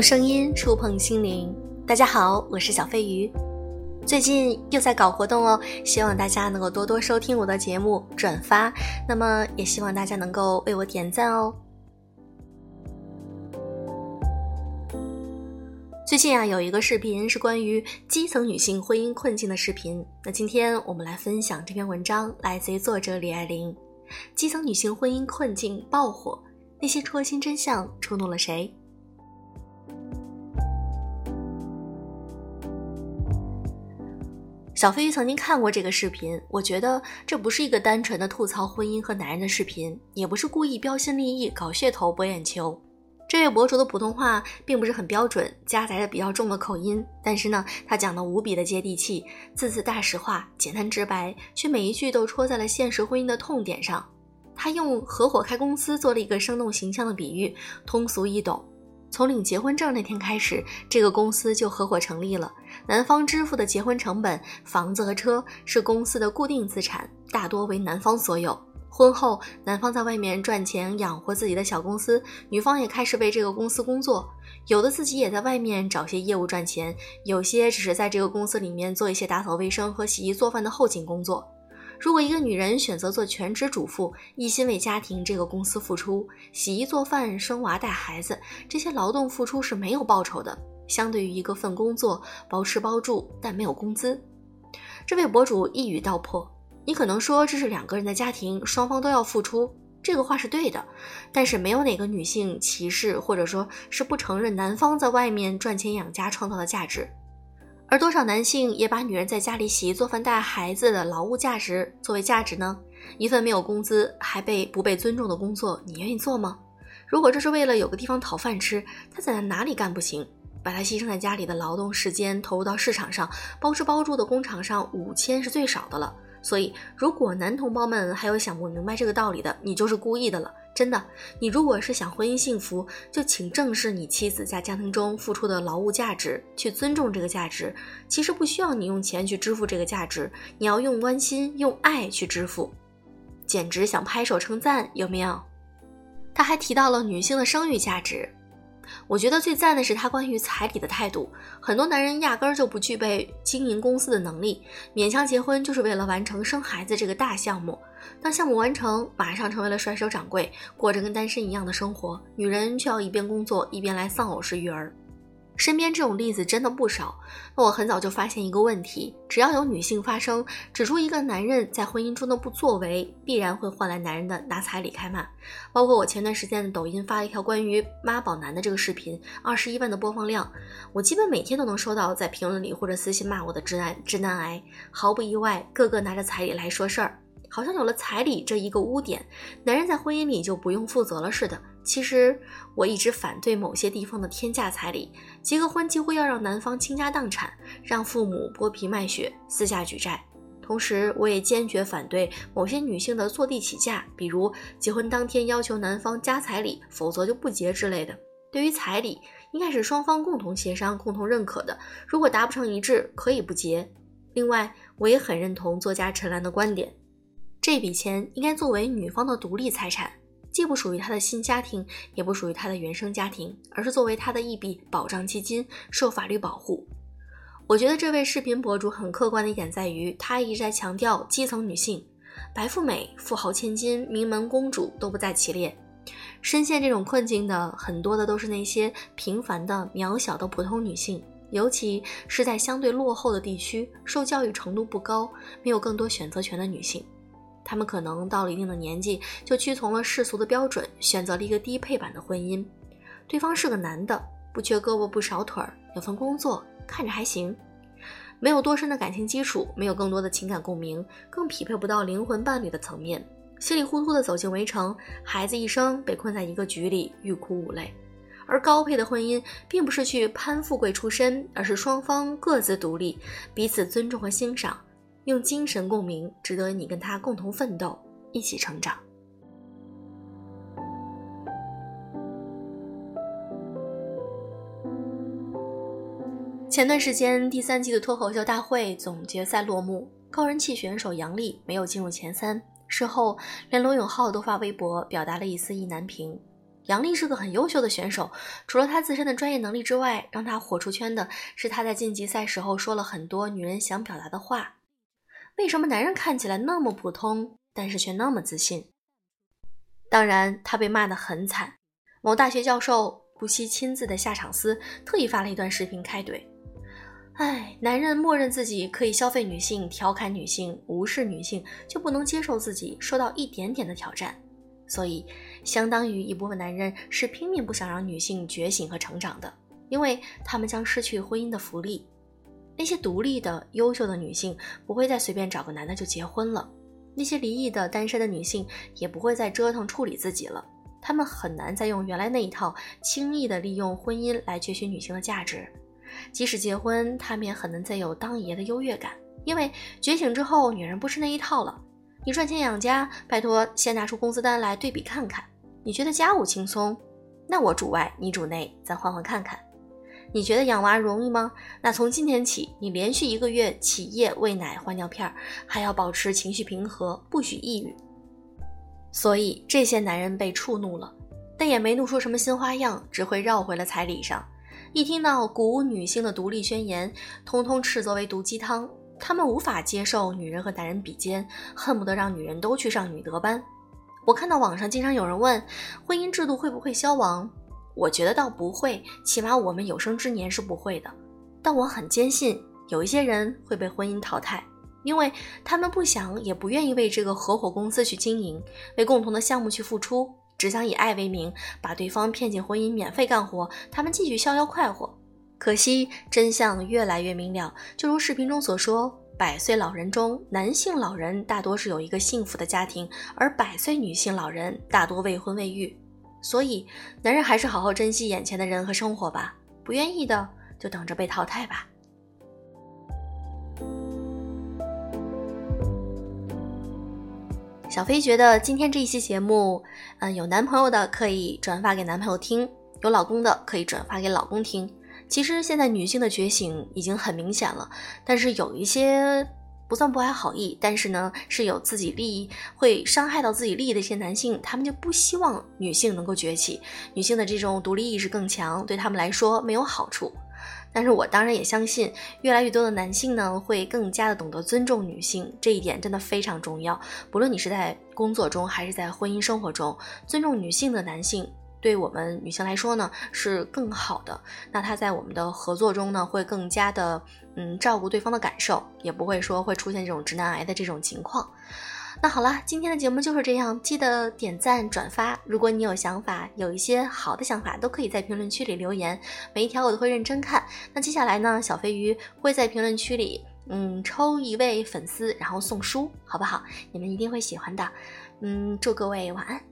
用声音触碰心灵。大家好，我是小飞鱼，最近又在搞活动哦，希望大家能够多多收听我的节目，转发。那么也希望大家能够为我点赞哦。最近啊，有一个视频是关于基层女性婚姻困境的视频。那今天我们来分享这篇文章，来自于作者李爱玲。基层女性婚姻困境爆火，那些戳心真相触怒了谁？小飞鱼曾经看过这个视频，我觉得这不是一个单纯的吐槽婚姻和男人的视频，也不是故意标新立异搞噱头博眼球。这位博主的普通话并不是很标准，夹杂着比较重的口音，但是呢，他讲的无比的接地气，字字大实话，简单直白，却每一句都戳在了现实婚姻的痛点上。他用合伙开公司做了一个生动形象的比喻，通俗易懂。从领结婚证那天开始，这个公司就合伙成立了。男方支付的结婚成本，房子和车是公司的固定资产，大多为男方所有。婚后，男方在外面赚钱养活自己的小公司，女方也开始为这个公司工作。有的自己也在外面找些业务赚钱，有些只是在这个公司里面做一些打扫卫生和洗衣做饭的后勤工作。如果一个女人选择做全职主妇，一心为家庭这个公司付出，洗衣做饭、生娃带孩子，这些劳动付出是没有报酬的。相对于一个份工作，包吃包住，但没有工资。这位博主一语道破。你可能说这是两个人的家庭，双方都要付出，这个话是对的。但是没有哪个女性歧视，或者说是不承认男方在外面赚钱养家创造的价值。而多少男性也把女人在家里洗衣做饭带孩子的劳务价值作为价值呢？一份没有工资还被不被尊重的工作，你愿意做吗？如果这是为了有个地方讨饭吃，他在哪里干不行？把他牺牲在家里的劳动时间投入到市场上，包吃包住的工厂上，五千是最少的了。所以，如果男同胞们还有想不明白这个道理的，你就是故意的了。真的，你如果是想婚姻幸福，就请正视你妻子在家庭中付出的劳务价值，去尊重这个价值。其实不需要你用钱去支付这个价值，你要用关心、用爱去支付。简直想拍手称赞，有没有？他还提到了女性的生育价值。我觉得最赞的是他关于彩礼的态度。很多男人压根儿就不具备经营公司的能力，勉强结婚就是为了完成生孩子这个大项目。当项目完成，马上成为了甩手掌柜，过着跟单身一样的生活。女人却要一边工作一边来丧偶式育儿。身边这种例子真的不少。那我很早就发现一个问题：只要有女性发声，指出一个男人在婚姻中的不作为，必然会换来男人的拿彩礼开骂。包括我前段时间抖音发了一条关于妈宝男的这个视频，二十一万的播放量，我基本每天都能收到在评论里或者私信骂我的直男直男癌。毫不意外，个个拿着彩礼来说事儿，好像有了彩礼这一个污点，男人在婚姻里就不用负责了似的。其实我一直反对某些地方的天价彩礼，结个婚几乎要让男方倾家荡产，让父母剥皮卖血，私下举债。同时，我也坚决反对某些女性的坐地起价，比如结婚当天要求男方加彩礼，否则就不结之类的。对于彩礼，应该是双方共同协商、共同认可的，如果达不成一致，可以不结。另外，我也很认同作家陈岚的观点，这笔钱应该作为女方的独立财产。既不属于他的新家庭，也不属于他的原生家庭，而是作为他的一笔保障基金，受法律保护。我觉得这位视频博主很客观的一点在于，他一直在强调基层女性，白富美、富豪千金、名门公主都不在其列。深陷这种困境的很多的都是那些平凡的、渺小的普通女性，尤其是在相对落后的地区，受教育程度不高、没有更多选择权的女性。他们可能到了一定的年纪，就屈从了世俗的标准，选择了一个低配版的婚姻。对方是个男的，不缺胳膊不少腿儿，有份工作，看着还行，没有多深的感情基础，没有更多的情感共鸣，更匹配不到灵魂伴侣的层面。稀里糊涂的走进围城，孩子一生被困在一个局里，欲哭无泪。而高配的婚姻，并不是去攀富贵出身，而是双方各自独立，彼此尊重和欣赏。用精神共鸣，值得你跟他共同奋斗，一起成长。前段时间，第三季的脱口秀大会总决赛落幕，高人气选手杨笠没有进入前三。事后，连罗永浩都发微博表达了一丝意难平。杨丽是个很优秀的选手，除了她自身的专业能力之外，让她火出圈的是她在晋级赛时候说了很多女人想表达的话。为什么男人看起来那么普通，但是却那么自信？当然，他被骂得很惨。某大学教授不惜亲自的下场撕，特意发了一段视频开怼。唉，男人默认自己可以消费女性、调侃女性、无视女性，就不能接受自己受到一点点的挑战。所以，相当于一部分男人是拼命不想让女性觉醒和成长的，因为他们将失去婚姻的福利。那些独立的、优秀的女性不会再随便找个男的就结婚了，那些离异的、单身的女性也不会再折腾处理自己了。他们很难再用原来那一套轻易的利用婚姻来攫取女性的价值。即使结婚，他们也很难再有当爷的优越感，因为觉醒之后，女人不是那一套了。你赚钱养家，拜托先拿出工资单来对比看看。你觉得家务轻松，那我主外你主内，咱换换看看。你觉得养娃容易吗？那从今天起，你连续一个月起夜喂奶换尿片，还要保持情绪平和，不许抑郁。所以这些男人被触怒了，但也没弄出什么新花样，只会绕回了彩礼上。一听到鼓舞女性的独立宣言，通通斥责为毒鸡汤。他们无法接受女人和男人比肩，恨不得让女人都去上女德班。我看到网上经常有人问，婚姻制度会不会消亡？我觉得倒不会，起码我们有生之年是不会的。但我很坚信，有一些人会被婚姻淘汰，因为他们不想也不愿意为这个合伙公司去经营，为共同的项目去付出。只想以爱为名，把对方骗进婚姻，免费干活，他们继续逍遥快活。可惜真相越来越明了，就如视频中所说，百岁老人中，男性老人大多是有一个幸福的家庭，而百岁女性老人大多未婚未育。所以，男人还是好好珍惜眼前的人和生活吧，不愿意的就等着被淘汰吧。小飞觉得今天这一期节目，嗯，有男朋友的可以转发给男朋友听，有老公的可以转发给老公听。其实现在女性的觉醒已经很明显了，但是有一些不算不怀好意，但是呢是有自己利益会伤害到自己利益的一些男性，他们就不希望女性能够崛起，女性的这种独立意识更强，对他们来说没有好处。但是我当然也相信，越来越多的男性呢，会更加的懂得尊重女性，这一点真的非常重要。不论你是在工作中还是在婚姻生活中，尊重女性的男性，对我们女性来说呢，是更好的。那他在我们的合作中呢，会更加的嗯照顾对方的感受，也不会说会出现这种直男癌的这种情况。那好了，今天的节目就是这样，记得点赞转发。如果你有想法，有一些好的想法，都可以在评论区里留言，每一条我都会认真看。那接下来呢，小飞鱼会在评论区里，嗯，抽一位粉丝，然后送书，好不好？你们一定会喜欢的。嗯，祝各位晚安。